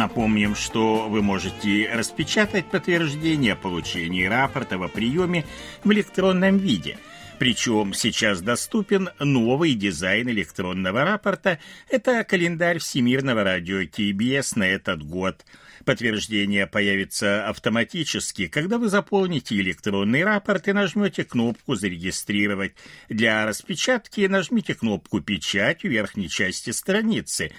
Напомним, что вы можете распечатать подтверждение получения рапорта о приеме в электронном виде. Причем сейчас доступен новый дизайн электронного рапорта. Это календарь Всемирного радио КБС на этот год. Подтверждение появится автоматически, когда вы заполните электронный рапорт и нажмете кнопку «Зарегистрировать». Для распечатки нажмите кнопку «Печать» в верхней части страницы.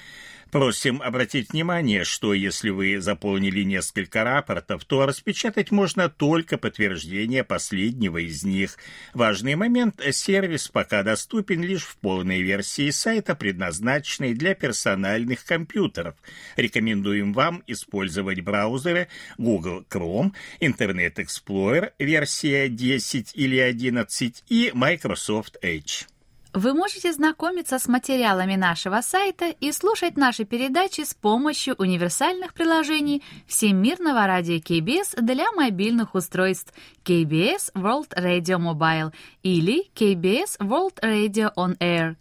Просим обратить внимание, что если вы заполнили несколько рапортов, то распечатать можно только подтверждение последнего из них. Важный момент – сервис пока доступен лишь в полной версии сайта, предназначенной для персональных компьютеров. Рекомендуем вам использовать браузеры Google Chrome, Internet Explorer, версия 10 или 11 и Microsoft Edge. Вы можете знакомиться с материалами нашего сайта и слушать наши передачи с помощью универсальных приложений Всемирного радио KBS для мобильных устройств KBS World Radio Mobile или KBS World Radio On Air.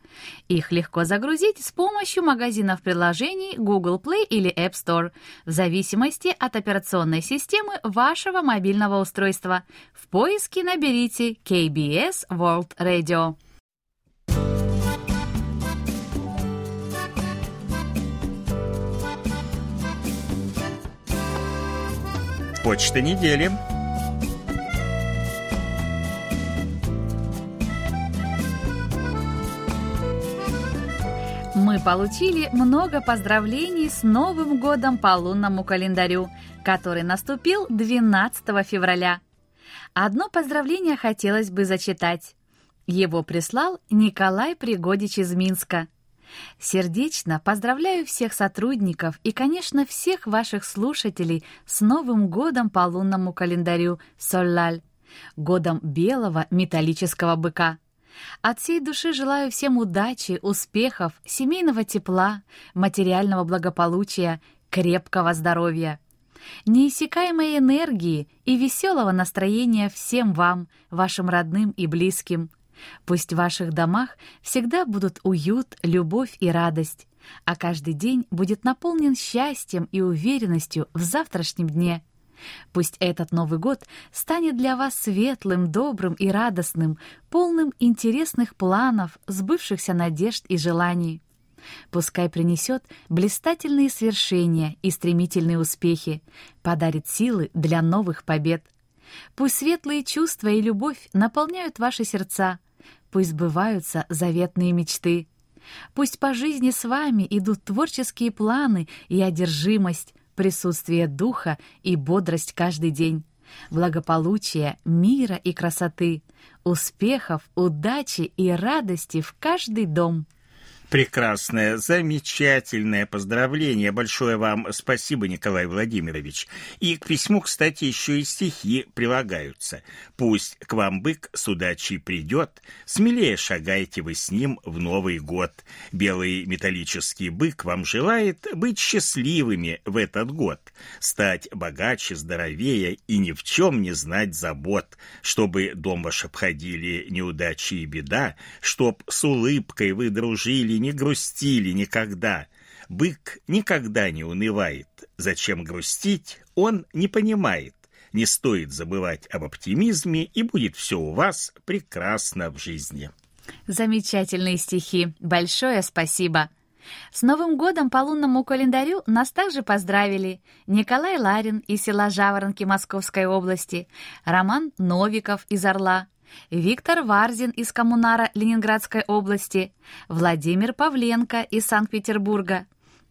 Их легко загрузить с помощью магазинов приложений Google Play или App Store, в зависимости от операционной системы вашего мобильного устройства. В поиске наберите KBS World Radio. Почта недели. Мы получили много поздравлений с Новым годом по лунному календарю, который наступил 12 февраля. Одно поздравление хотелось бы зачитать. Его прислал Николай Пригодич из Минска – Сердечно поздравляю всех сотрудников и, конечно, всех ваших слушателей с Новым годом по лунному календарю Соллаль, годом белого металлического быка. От всей души желаю всем удачи, успехов, семейного тепла, материального благополучия, крепкого здоровья неиссякаемой энергии и веселого настроения всем вам, вашим родным и близким. Пусть в ваших домах всегда будут уют, любовь и радость, а каждый день будет наполнен счастьем и уверенностью в завтрашнем дне. Пусть этот Новый год станет для вас светлым, добрым и радостным, полным интересных планов, сбывшихся надежд и желаний. Пускай принесет блистательные свершения и стремительные успехи, подарит силы для новых побед. Пусть светлые чувства и любовь наполняют ваши сердца, Пусть сбываются заветные мечты. Пусть по жизни с вами идут творческие планы и одержимость, присутствие духа и бодрость каждый день, благополучия, мира и красоты, успехов, удачи и радости в каждый дом. Прекрасное, замечательное поздравление. Большое вам спасибо, Николай Владимирович. И к письму, кстати, еще и стихи прилагаются. Пусть к вам бык с удачей придет, смелее шагайте вы с ним в Новый год. Белый металлический бык вам желает быть счастливыми в этот год, стать богаче, здоровее и ни в чем не знать забот, чтобы дом ваш обходили неудачи и беда, чтоб с улыбкой вы дружили не грустили никогда. Бык никогда не унывает. Зачем грустить, он не понимает. Не стоит забывать об оптимизме, и будет все у вас прекрасно в жизни. Замечательные стихи. Большое спасибо. С Новым годом по лунному календарю нас также поздравили Николай Ларин из села Жаворонки Московской области, Роман Новиков из Орла, Виктор Варзин из Коммунара Ленинградской области, Владимир Павленко из Санкт-Петербурга,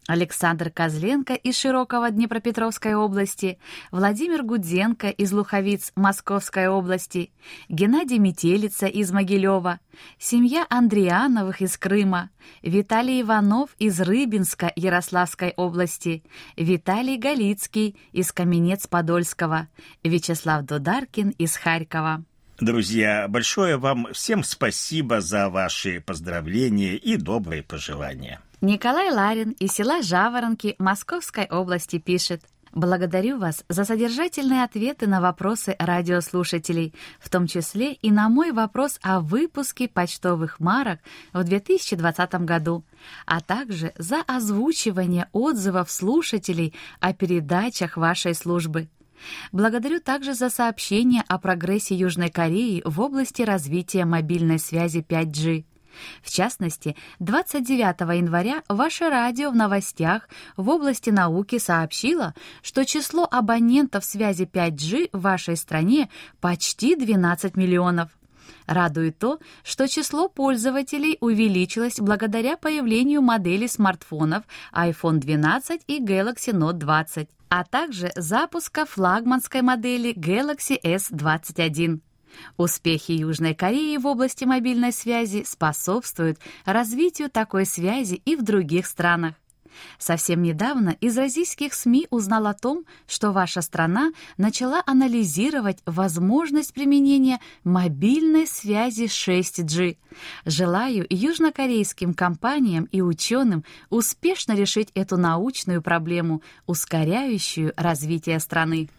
Александр Козленко из Широкого Днепропетровской области, Владимир Гудзенко из Луховиц Московской области, Геннадий Метелица из Могилева, семья Андриановых из Крыма, Виталий Иванов из Рыбинска Ярославской области, Виталий Галицкий из Каменец-Подольского, Вячеслав Дударкин из Харькова. Друзья, большое вам всем спасибо за ваши поздравления и добрые пожелания. Николай Ларин из села Жаворонки Московской области пишет. Благодарю вас за содержательные ответы на вопросы радиослушателей, в том числе и на мой вопрос о выпуске почтовых марок в 2020 году, а также за озвучивание отзывов слушателей о передачах вашей службы. Благодарю также за сообщение о прогрессе Южной Кореи в области развития мобильной связи 5G. В частности, 29 января ваше радио в новостях в области науки сообщило, что число абонентов связи 5G в вашей стране почти 12 миллионов. Радует то, что число пользователей увеличилось благодаря появлению моделей смартфонов iPhone 12 и Galaxy Note 20, а также запуска флагманской модели Galaxy S21. Успехи Южной Кореи в области мобильной связи способствуют развитию такой связи и в других странах. Совсем недавно из российских СМИ узнал о том, что ваша страна начала анализировать возможность применения мобильной связи 6G. Желаю южнокорейским компаниям и ученым успешно решить эту научную проблему, ускоряющую развитие страны.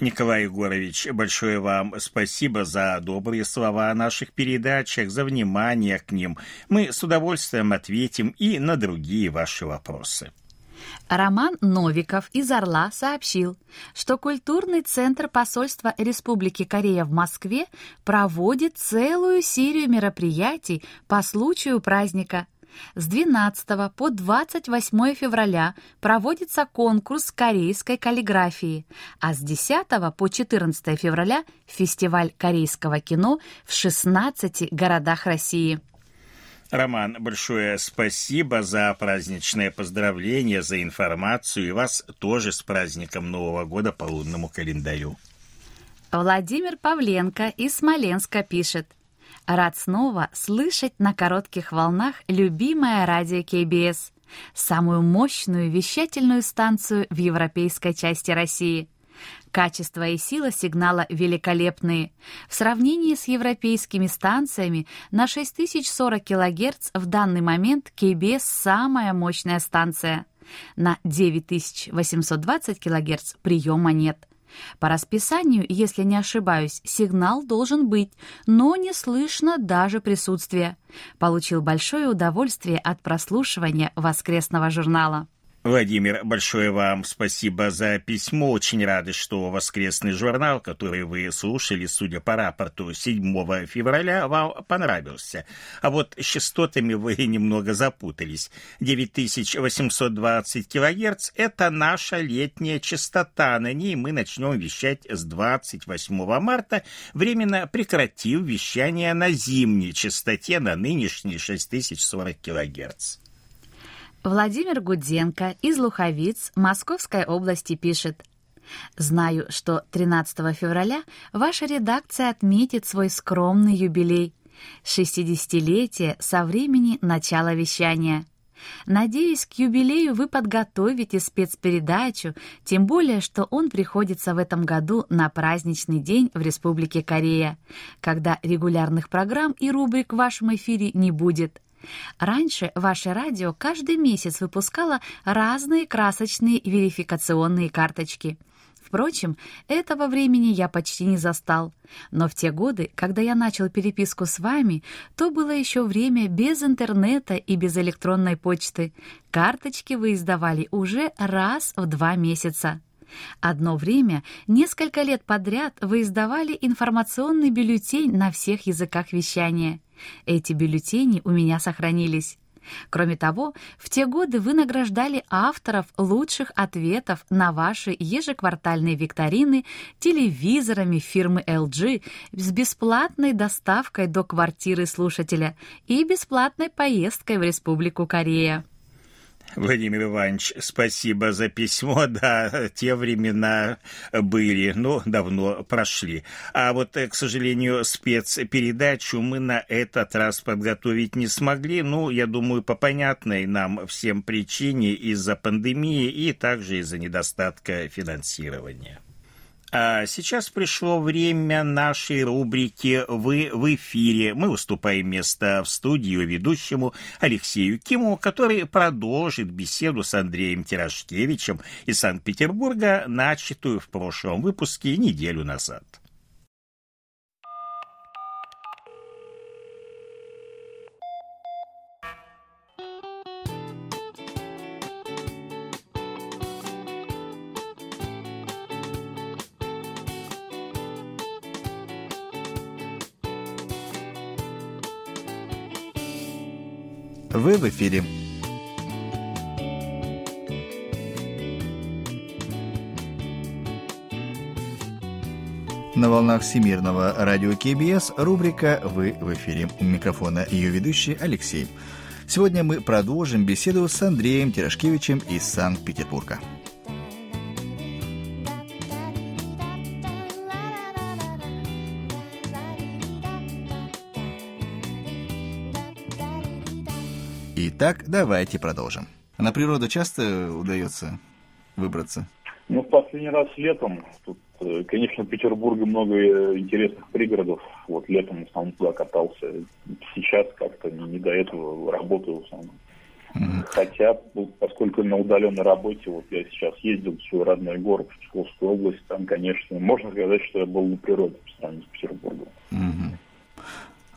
Николай Егорович, большое вам спасибо за добрые слова о наших передачах, за внимание к ним. Мы с удовольствием ответим и на другие ваши вопросы. Роман Новиков из Орла сообщил, что культурный центр посольства Республики Корея в Москве проводит целую серию мероприятий по случаю праздника – с 12 по 28 февраля проводится конкурс корейской каллиграфии, а с 10 по 14 февраля фестиваль корейского кино в 16 городах России. Роман, большое спасибо за праздничное поздравление, за информацию и вас тоже с праздником Нового года по лунному календарю. Владимир Павленко из Смоленска пишет – Рад снова слышать на коротких волнах любимое радио КБС, самую мощную вещательную станцию в европейской части России. Качество и сила сигнала великолепные. В сравнении с европейскими станциями на 6040 кГц в данный момент КБС самая мощная станция. На 9820 кГц приема нет. По расписанию, если не ошибаюсь, сигнал должен быть, но не слышно даже присутствия. Получил большое удовольствие от прослушивания воскресного журнала. Владимир, большое вам спасибо за письмо. Очень рады, что воскресный журнал, который вы слушали, судя по рапорту 7 февраля, вам понравился. А вот с частотами вы немного запутались. 9820 килогерц – это наша летняя частота. На ней мы начнем вещать с 28 марта, временно прекратив вещание на зимней частоте на нынешней 6040 килогерц. Владимир Гудзенко из Луховиц Московской области пишет. «Знаю, что 13 февраля ваша редакция отметит свой скромный юбилей – 60-летие со времени начала вещания. Надеюсь, к юбилею вы подготовите спецпередачу, тем более, что он приходится в этом году на праздничный день в Республике Корея, когда регулярных программ и рубрик в вашем эфире не будет – Раньше ваше радио каждый месяц выпускало разные красочные верификационные карточки. Впрочем, этого времени я почти не застал. Но в те годы, когда я начал переписку с вами, то было еще время без интернета и без электронной почты. Карточки вы издавали уже раз в два месяца. Одно время, несколько лет подряд, вы издавали информационный бюллетень на всех языках вещания. Эти бюллетени у меня сохранились. Кроме того, в те годы вы награждали авторов лучших ответов на ваши ежеквартальные викторины телевизорами фирмы LG с бесплатной доставкой до квартиры слушателя и бесплатной поездкой в Республику Корея. Владимир Иванович, спасибо за письмо. Да, те времена были, но давно прошли. А вот, э, к сожалению, спецпередачу мы на этот раз подготовить не смогли. Ну, я думаю, по понятной нам всем причине из-за пандемии и также из-за недостатка финансирования. А сейчас пришло время нашей рубрики «Вы в эфире». Мы уступаем место в студию ведущему Алексею Киму, который продолжит беседу с Андреем Тирашкевичем из Санкт-Петербурга, начатую в прошлом выпуске неделю назад. Вы в эфире. На волнах Всемирного радио КБС рубрика «Вы в эфире». У микрофона ее ведущий Алексей. Сегодня мы продолжим беседу с Андреем Тирашкевичем из Санкт-Петербурга. Итак, давайте продолжим. На природу часто удается выбраться? Ну, в последний раз летом. Тут, э, конечно, в Петербурге много э, интересных пригородов. Вот летом в основном туда катался. Сейчас как-то не, не до этого работаю в основном. Mm-hmm. Хотя, поскольку на удаленной работе, вот я сейчас ездил в свой родной город, в Псковскую область, там, конечно, можно сказать, что я был на природе по сравнению с Петербургом. Mm-hmm.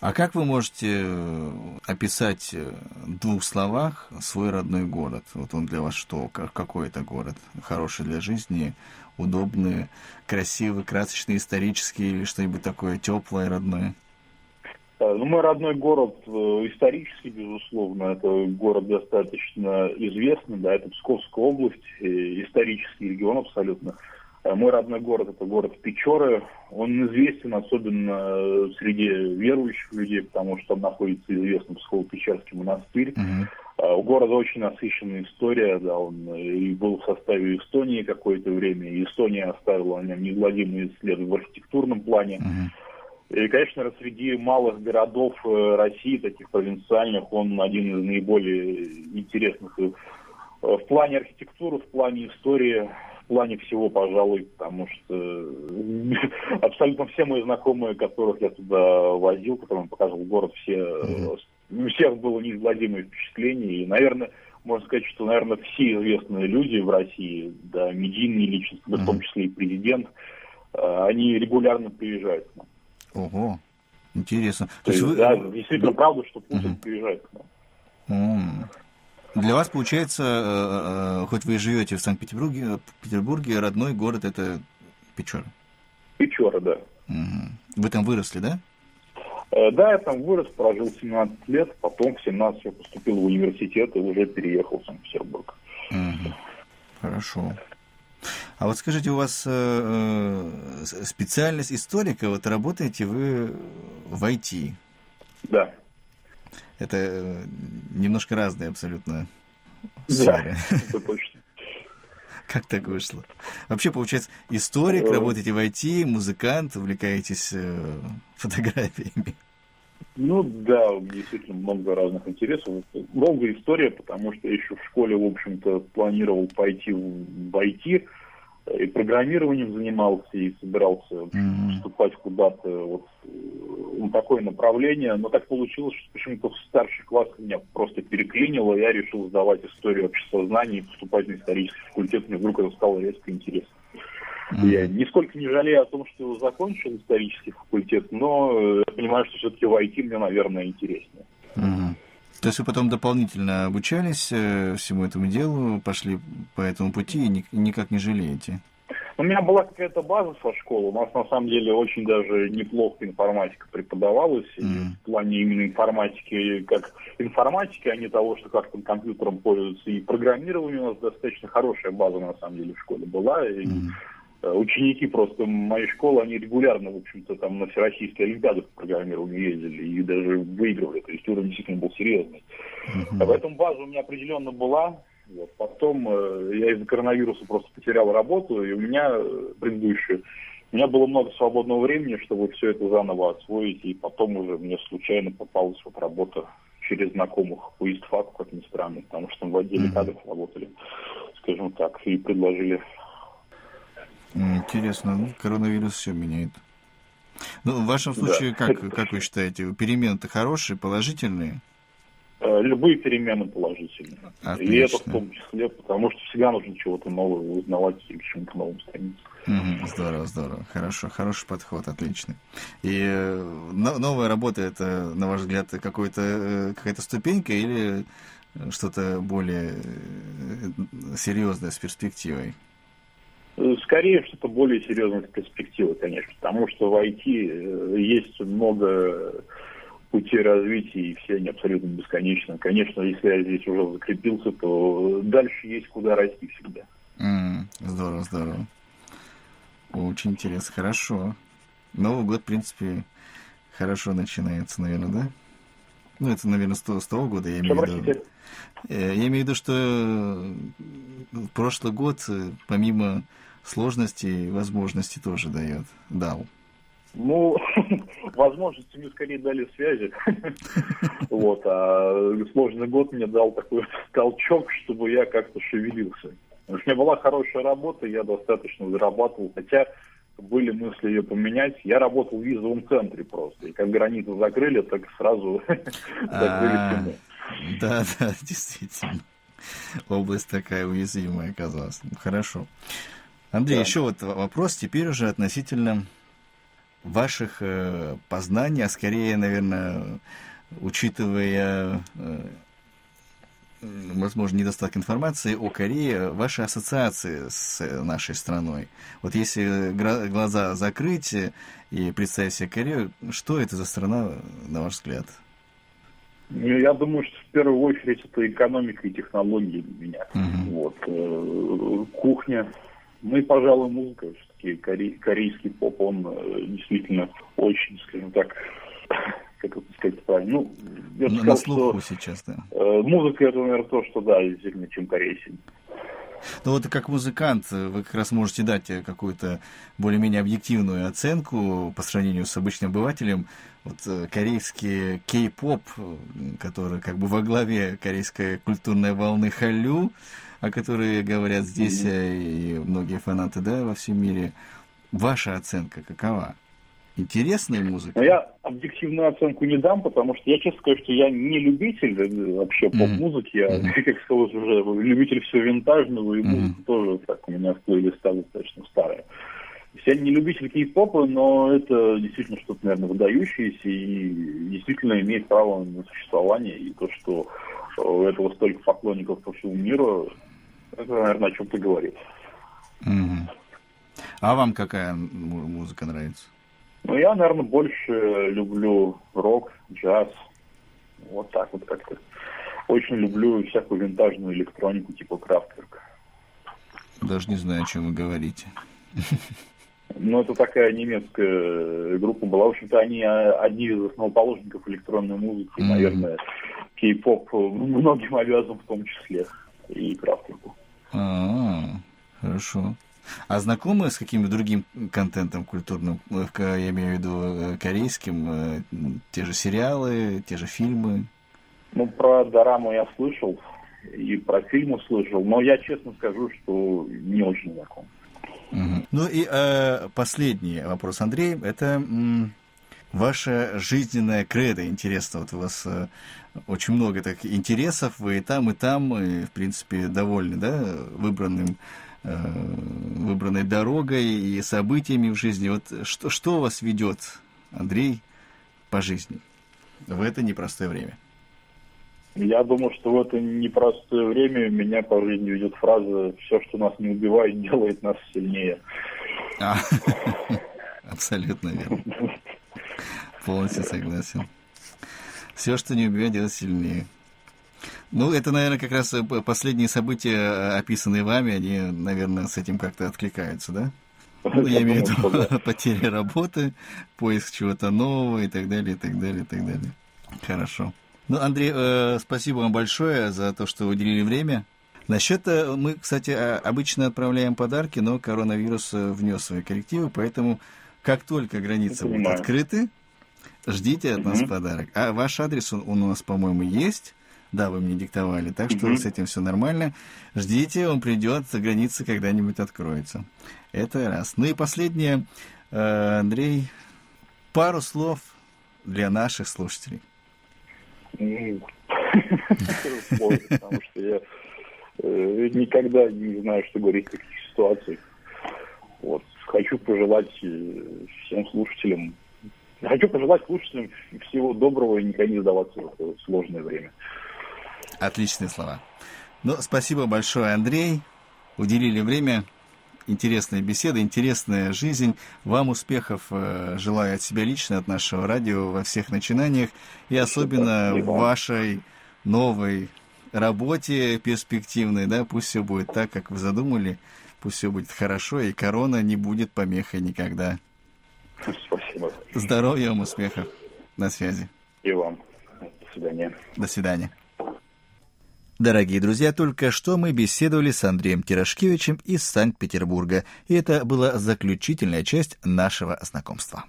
А как вы можете э, описать э, в двух словах свой родной город? Вот он для вас что? Какой это город? Хороший для жизни, удобный, красивый, красочный, исторический или что-нибудь такое теплое, родное? Э, ну, мой родной город исторический, безусловно, это город достаточно известный, да, это Псковская область, исторический регион абсолютно. Э, мой родной город это город Печоры. Он известен особенно э, среди верующих людей, потому что там находится известный Псково-Печерский монастырь. Uh-huh. У города очень насыщенная история, да, он и был в составе Эстонии какое-то время, и Эстония оставила о нем неизгладимые следы в архитектурном плане. Uh-huh. И, конечно, среди малых городов России, таких провинциальных, он один из наиболее интересных в плане архитектуры, в плане истории плане всего, пожалуй, потому что абсолютно все мои знакомые, которых я туда возил, которым показывал город, все, mm-hmm. у всех было неизгладимое впечатление. И, наверное, можно сказать, что, наверное, все известные люди в России, да, медийные личности, mm-hmm. в том числе и президент, э, они регулярно приезжают к нам. Ого, интересно. То, То есть, вы... Да, действительно правда, что Путин mm-hmm. приезжает к нам. Mm-hmm. Для вас, получается, э, э, хоть вы и живете в Санкт-Петербурге, Петербурге, родной город это Печора. Печора, да. Угу. Вы там выросли, да? Э, да, я там вырос, прожил 17 лет, потом в 17 я поступил в университет и уже переехал в Санкт-Петербург. Угу. Хорошо. А вот скажите, у вас э, специальность историка, вот работаете вы в IT? Да. Это э, немножко разные абсолютно сферы. Да, это точно. Как так вышло? Вообще, получается, историк, э. работаете в IT, музыкант, увлекаетесь э, фотографиями. Ну да, действительно много разных интересов. Долгая история, потому что я еще в школе, в общем-то, планировал пойти в IT, и программированием занимался, и собирался mm-hmm. вступать куда-то вот на такое направление. Но так получилось, что почему-то в старших классах меня просто переклинило, я решил сдавать историю общества знаний и поступать на исторический факультет. Мне вдруг это стало резко интересно. Mm-hmm. Я нисколько не жалею о том, что закончил исторический факультет, но я понимаю, что все-таки в IT мне, наверное, интереснее. Mm-hmm. То есть вы потом дополнительно обучались э, всему этому делу, пошли по этому пути и никак не жалеете? У меня была какая-то база со школы. У нас на самом деле очень даже неплохо информатика преподавалась. Mm. И в плане именно информатики, как информатики, а не того, что как там компьютером пользуются. И программирование у нас достаточно хорошая база на самом деле в школе была. И mm. Ученики просто моей школы, они регулярно, в общем-то, там на всероссийские олимпиады по программированию ездили и даже выигрывали. То есть уровень действительно был серьезный. Uh-huh. Поэтому база у меня определенно была. Вот. Потом э, я из-за коронавируса просто потерял работу, и у меня э, предыдущую, у меня было много свободного времени, чтобы все это заново освоить, и потом уже мне случайно попалась вот работа через знакомых по ИСТФАКу, как ни странно, потому что мы в отделе mm-hmm. кадров работали, скажем так, и предложили. Интересно, ну, коронавирус все меняет. Ну, в вашем случае, да. как, как вы считаете, перемены-то хорошие, положительные? Э, любые перемены положительные. Отлично. И это в том числе, потому что всегда нужно чего-то нового узнавать и к чему-то новому стремиться. Угу, здорово, здорово. Хорошо, хороший подход, отлично. И э, новая работа это, на ваш взгляд, какой-то, э, какая-то ступенька или что-то более серьезное с перспективой? Скорее, что-то более серьезное с перспективой, конечно, потому что в IT есть много пути развития, и все они абсолютно бесконечны. Конечно, если я здесь уже закрепился, то дальше есть куда расти всегда. Mm, здорово, здорово. Очень интересно, хорошо. Новый год, в принципе, хорошо начинается, наверное, да? Ну, это, наверное, с того, с того года, я имею в виду. Э, я имею в виду, что э, прошлый год, э, помимо сложностей, возможностей тоже дает, дал. Ну, возможности мне скорее дали связи. Вот, а сложный год мне дал такой толчок, чтобы я как-то шевелился. У меня была хорошая работа, я достаточно зарабатывал, хотя были мысли ее поменять. Я работал в визовом центре просто. И как границу закрыли, так сразу закрыли а, Да, да, действительно. Область такая уязвимая оказалась. Хорошо. Андрей, еще вот вопрос теперь уже относительно ваших э, познаний, а скорее, наверное, учитывая, э, возможно, недостаток информации о Корее, ваши ассоциации с нашей страной. Вот если глаза закрыть и представить себе Корею, что это за страна, на ваш взгляд? Ну, я думаю, что в первую очередь это экономика и технологии для меня. Угу. Вот. Э, кухня, ну и, пожалуй, музыка все-таки корей, корейский поп, он э, действительно очень, скажем так, как это сказать правильно, ну, я на, сказал, слуху что, сейчас, да. Э, музыка это, наверное, то, что, да, действительно, чем Корея ну вот как музыкант вы как раз можете дать какую-то более-менее объективную оценку по сравнению с обычным обывателем. Вот э, корейский кей-поп, который как бы во главе корейской культурной волны Халю, о которой говорят здесь и многие фанаты, да, во всем мире. Ваша оценка какова? Интересная музыка? Ну, я объективную оценку не дам, потому что я честно скажу, что я не любитель э, вообще поп-музыки, я, mm-hmm. как сказал уже, любитель всего винтажного, и mm-hmm. музыка тоже так у меня в плейлистах достаточно старая. Я не любитель кей-попа, но это действительно что-то, наверное, выдающееся и действительно имеет право на существование. И то, что у этого столько поклонников по всему миру, это, наверное, о чем-то говорит. Угу. А вам какая музыка нравится? Ну, я, наверное, больше люблю рок, джаз. Вот так вот как-то. Очень люблю всякую винтажную электронику типа Крафтверк. Даже не знаю, о чем вы говорите. Ну, это такая немецкая группа была. В общем-то, они одни из основоположников электронной музыки. Mm-hmm. Наверное, кей-поп многим обязан в том числе. И Крафтверку. А, хорошо. А знакомы с каким-то другим контентом культурным, я имею в виду э, корейским, э, те же сериалы, те же фильмы? Ну, про дораму я слышал, и про фильмы слышал, но я честно скажу, что не очень знаком. Угу. Ну и э, последний вопрос, Андрей, это м, ваша жизненная кредо. Интересно, вот у вас э, очень много так интересов, вы и там, и там, и, в принципе, довольны, да, выбранным э, выбранной дорогой и событиями в жизни. Вот что, что вас ведет, Андрей, по жизни в это непростое время? Я думаю, что в это непростое время меня по жизни ведет фраза «все, что нас не убивает, делает нас сильнее». А, абсолютно верно. Полностью согласен. Все, что не убивает, делает сильнее. Ну, это, наверное, как раз э, последние события, э, описанные вами, они, наверное, с этим как-то откликаются, да? Ну, я имею в виду потеря работы, поиск чего-то нового и так далее, и так далее, и так далее. Хорошо. Ну, Андрей, э, спасибо вам большое за то, что уделили время. Насчет, э, мы, кстати, обычно отправляем подарки, но коронавирус внес свои коррективы, поэтому как только границы будут открыты, ждите от нас подарок. А ваш адрес, он, он у нас, по-моему, есть. Да, вы мне диктовали, так что mm-hmm. с этим все нормально. Ждите, он придет, границы когда-нибудь откроются. Это раз. Ну и последнее, э, Андрей, пару слов для наших слушателей. Потому что я э, никогда не знаю, что говорить в таких ситуациях. Вот. Хочу пожелать э, всем слушателям, хочу пожелать слушателям всего доброго и никогда не сдаваться в это сложное время. Отличные слова. Ну, спасибо большое, Андрей. Уделили время. Интересная беседа, интересная жизнь. Вам успехов э, желаю от себя лично, от нашего радио во всех начинаниях. И особенно спасибо. в вашей новой работе перспективной, да, пусть все будет так, как вы задумали, пусть все будет хорошо, и корона не будет помехой никогда. Спасибо. Здоровья вам, успехов. На связи. И вам. До свидания. До свидания. Дорогие друзья, только что мы беседовали с Андреем Тирошкевичем из Санкт-Петербурга, и это была заключительная часть нашего знакомства.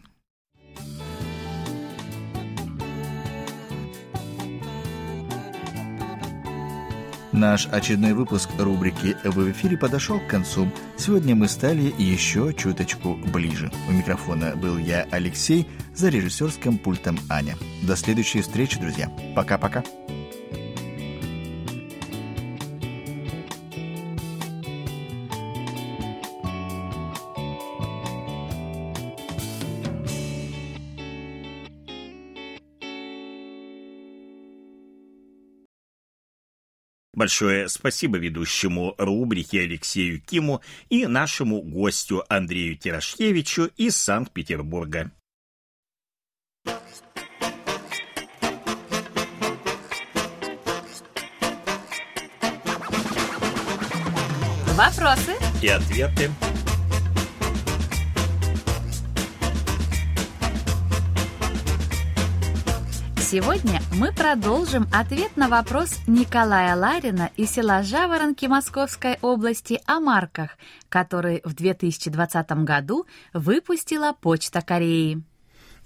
Наш очередной выпуск рубрики «В эфире» подошел к концу. Сегодня мы стали еще чуточку ближе. У микрофона был я, Алексей, за режиссерским пультом Аня. До следующей встречи, друзья. Пока-пока. Большое спасибо ведущему рубрики Алексею Киму и нашему гостю Андрею Терошкевичу из Санкт-Петербурга. Вопросы и ответы. Сегодня мы продолжим ответ на вопрос Николая Ларина из села Жаворонки Московской области о марках, которые в 2020 году выпустила Почта Кореи.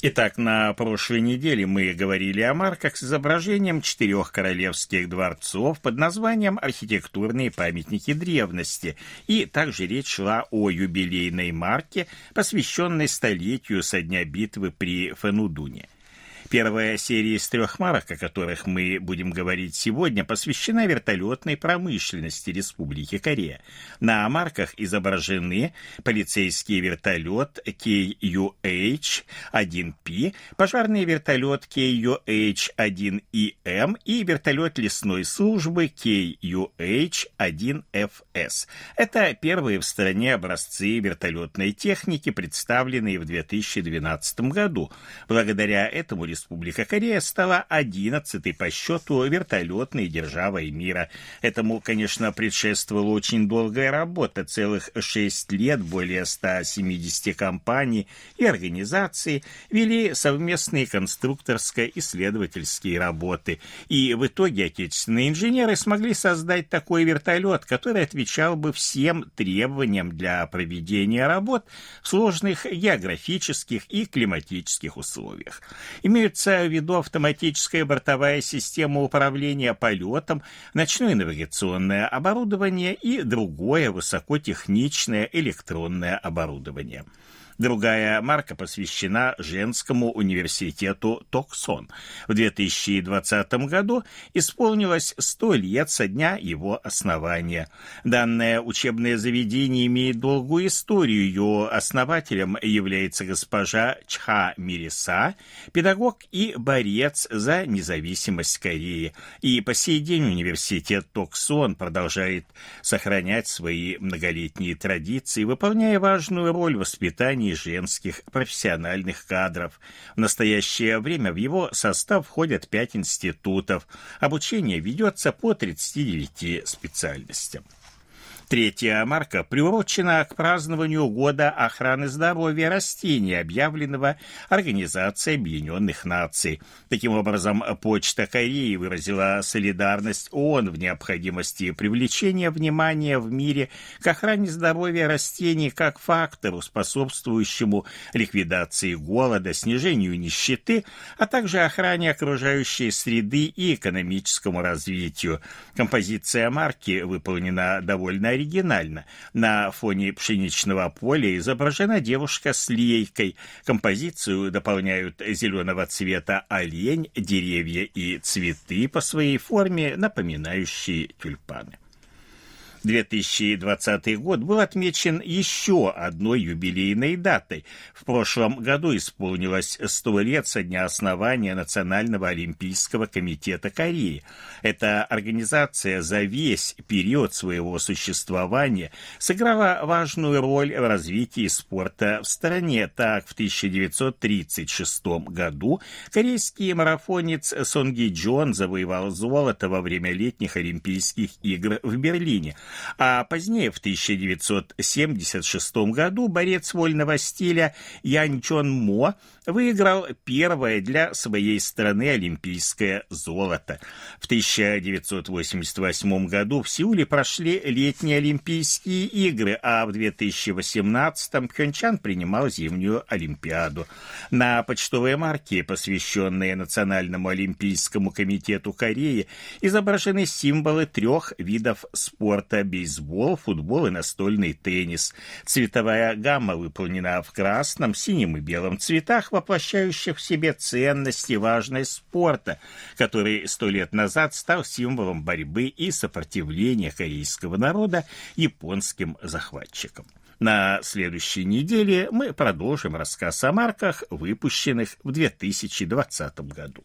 Итак, на прошлой неделе мы говорили о марках с изображением четырех королевских дворцов под названием «Архитектурные памятники древности», и также речь шла о юбилейной марке, посвященной столетию со дня битвы при Фенудуне – Первая серия из трех марок, о которых мы будем говорить сегодня, посвящена вертолетной промышленности Республики Корея. На марках изображены полицейский вертолет KUH-1P, пожарный вертолет KUH-1EM и вертолет лесной службы KUH-1FS. Это первые в стране образцы вертолетной техники, представленные в 2012 году. Благодаря этому Республика Корея стала одиннадцатой по счету вертолетной державой мира. Этому, конечно, предшествовала очень долгая работа, целых шесть лет, более 170 компаний и организаций вели совместные конструкторско-исследовательские работы. И в итоге отечественные инженеры смогли создать такой вертолет, который отвечал бы всем требованиям для проведения работ в сложных географических и климатических условиях. Имеют Имеется в виду автоматическая бортовая система управления полетом, ночное навигационное оборудование и другое высокотехничное электронное оборудование. Другая марка посвящена женскому университету Токсон. В 2020 году исполнилось 100 лет со дня его основания. Данное учебное заведение имеет долгую историю. Ее основателем является госпожа Чха Мириса, педагог и борец за независимость Кореи. И по сей день университет Токсон продолжает сохранять свои многолетние традиции, выполняя важную роль в формировании женских профессиональных кадров. В настоящее время в его состав входят пять институтов. Обучение ведется по 39 специальностям. Третья марка приурочена к празднованию Года охраны здоровья растений, объявленного Организацией Объединенных Наций. Таким образом, Почта Кореи выразила солидарность ООН в необходимости привлечения внимания в мире к охране здоровья растений как фактору, способствующему ликвидации голода, снижению нищеты, а также охране окружающей среды и экономическому развитию. Композиция марки выполнена довольно оригинально. На фоне пшеничного поля изображена девушка с лейкой. Композицию дополняют зеленого цвета олень, деревья и цветы по своей форме, напоминающие тюльпаны. 2020 год был отмечен еще одной юбилейной датой. В прошлом году исполнилось 100 лет со дня основания Национального олимпийского комитета Кореи. Эта организация за весь период своего существования сыграла важную роль в развитии спорта в стране. Так, в 1936 году корейский марафонец Сонги Джон завоевал золото во время летних Олимпийских игр в Берлине – а позднее, в 1976 году, борец вольного стиля Ян Чон Мо выиграл первое для своей страны олимпийское золото. В 1988 году в Сеуле прошли летние Олимпийские игры, а в 2018 Пхенчан принимал зимнюю Олимпиаду. На почтовой марке, посвященной Национальному Олимпийскому комитету Кореи, изображены символы трех видов спорта – бейсбол, футбол и настольный теннис. Цветовая гамма выполнена в красном, синем и белом цветах, воплощающих в себе ценности и важность спорта, который сто лет назад стал символом борьбы и сопротивления корейского народа японским захватчикам. На следующей неделе мы продолжим рассказ о марках, выпущенных в 2020 году.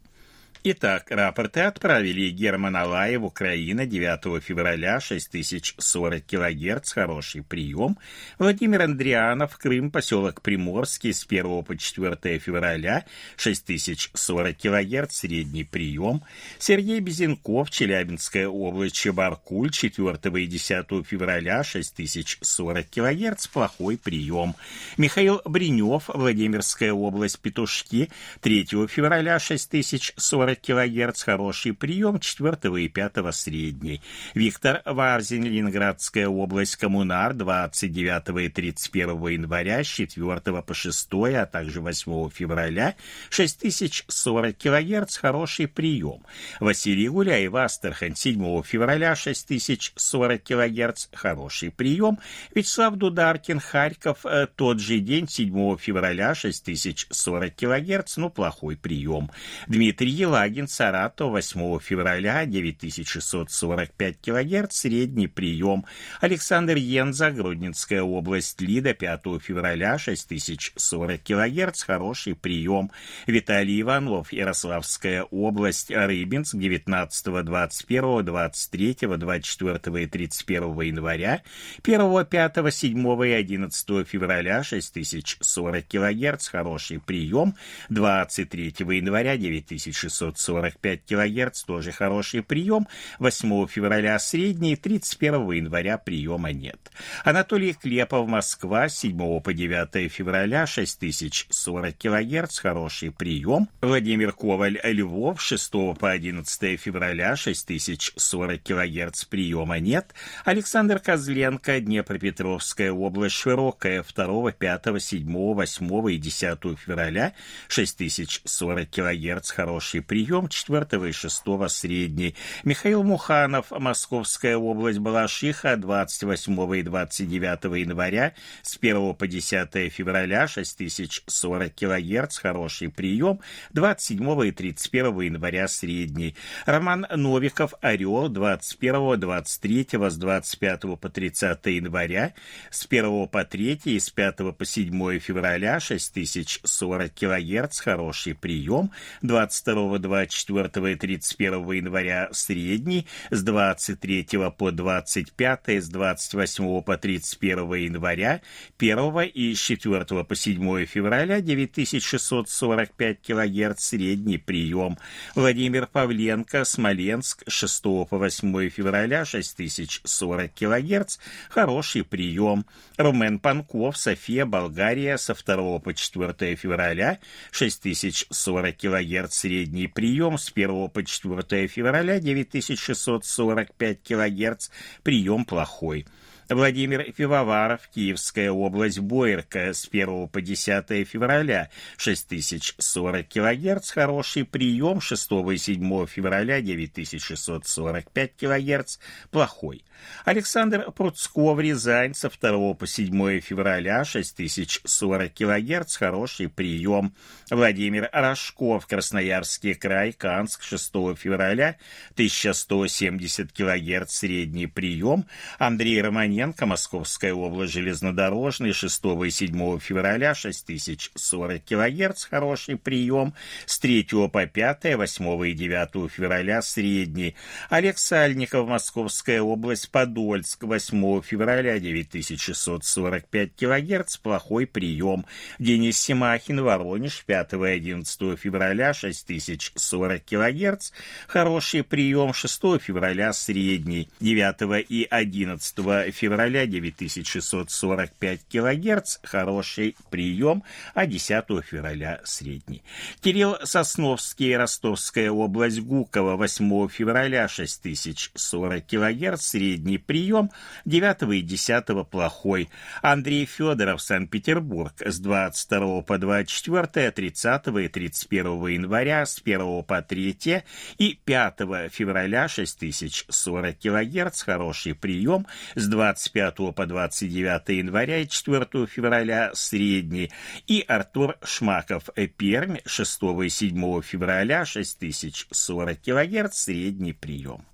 Итак, рапорты отправили Герман Алаев, Украина, 9 февраля, 6040 кГц, хороший прием. Владимир Андрианов, Крым, поселок Приморский, с 1 по 4 февраля, 6040 кГц, средний прием. Сергей Безенков, Челябинская область, Чебаркуль, 4 и 10 февраля, 6040 кГц, плохой прием. Михаил Бринев, Владимирская область, Петушки, 3 февраля, 6040 40 кГц хороший прием, 4 и 5 средний. Виктор Варзин, Ленинградская область, Коммунар, 29 и 31 января, с 4 по 6, а также 8 февраля, 6040 кГц хороший прием. Василий Гуляев, Астрахань, 7 февраля, 6040 кГц хороший прием. Вячеслав Дударкин, Харьков, э, тот же день, 7 февраля, 6040 кГц, ну, плохой прием. Дмитрий Елак, Кулагин, Саратов, 8 февраля, 9645 кГц, средний прием. Александр Енза, Гродненская область, Лида, 5 февраля, 6040 кГц, хороший прием. Виталий Иванов, Ярославская область, Рыбинск, 19, 21, 23, 24 и 31 января, 1, 5, 7 и 11 февраля, 6040 кГц, хороший прием. 23 января, 9600 545 кГц, тоже хороший прием. 8 февраля средний, 31 января приема нет. Анатолий Клепов, Москва, 7 по 9 февраля 6040 кГц, хороший прием. Владимир Коваль, Львов, 6 по 11 февраля 6040 кГц, приема нет. Александр Козленко, Днепропетровская область, широкая, 2, 5, 7, 8 и 10 февраля 6040 кГц, хороший прием прием, 4 и 6 средний. Михаил Муханов, Московская область, Балашиха, 28 и 29 января, с 1 по 10 февраля, 6040 кГц, хороший прием, 27 и 31 января средний. Роман Новиков, Орел, 21, 23, с 25 по 30 января, с 1 по 3 и с 5 по 7 февраля, 6040 кГц, хороший прием, 22, 24 и 31 января средний, с 23 по 25, с 28 по 31 января, 1 и с 4 по 7 февраля 9645 кГц средний прием. Владимир Павленко, Смоленск, 6 по 8 февраля 6040 кГц, хороший прием. Румен Панков, София, Болгария, со 2 по 4 февраля 6040 кГц средний прием, с 1 по 4 февраля 9645 кГц прием плохой. Владимир Пивоваров, Киевская область, Боярка, с 1 по 10 февраля, 6040 кГц, хороший прием, 6 и 7 февраля, 9645 кГц, плохой. Александр Пруцков, Рязань, со 2 по 7 февраля, 6040 кГц, хороший прием. Владимир Рожков, Красноярский край, Канск, 6 февраля, 1170 кГц, средний прием. Андрей Романенко, Московская область, железнодорожный, 6 и 7 февраля, 6040 кГц, хороший прием. С 3 по 5, 8 и 9 февраля, средний. Олег Сальников, Московская область, Подольск, 8 февраля, 9645 кГц, плохой прием. Денис Семахин, Воронеж, 5 и 11 февраля, 6040 кГц, хороший прием. 6 февраля, средний. 9 и 11 февраля, 9645 кГц, хороший прием. А 10 февраля, средний. Кирилл Сосновский, Ростовская область, Гуково, 8 февраля, 6040 кГц, средний прием, 9 и 10 плохой. Андрей Федоров, Санкт-Петербург, с 22 по 24, 30 и 31 января, с 1 по 3 и 5 февраля 6040 кГц, хороший прием, с 25 по 29 января и 4 февраля средний, и Артур Шмаков, Пермь, 6 и 7 февраля 6040 кГц, средний прием.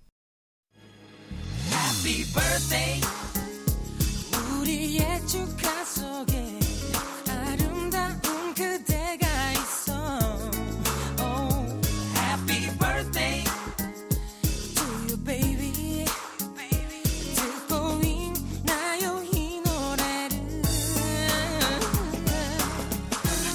Happy birthday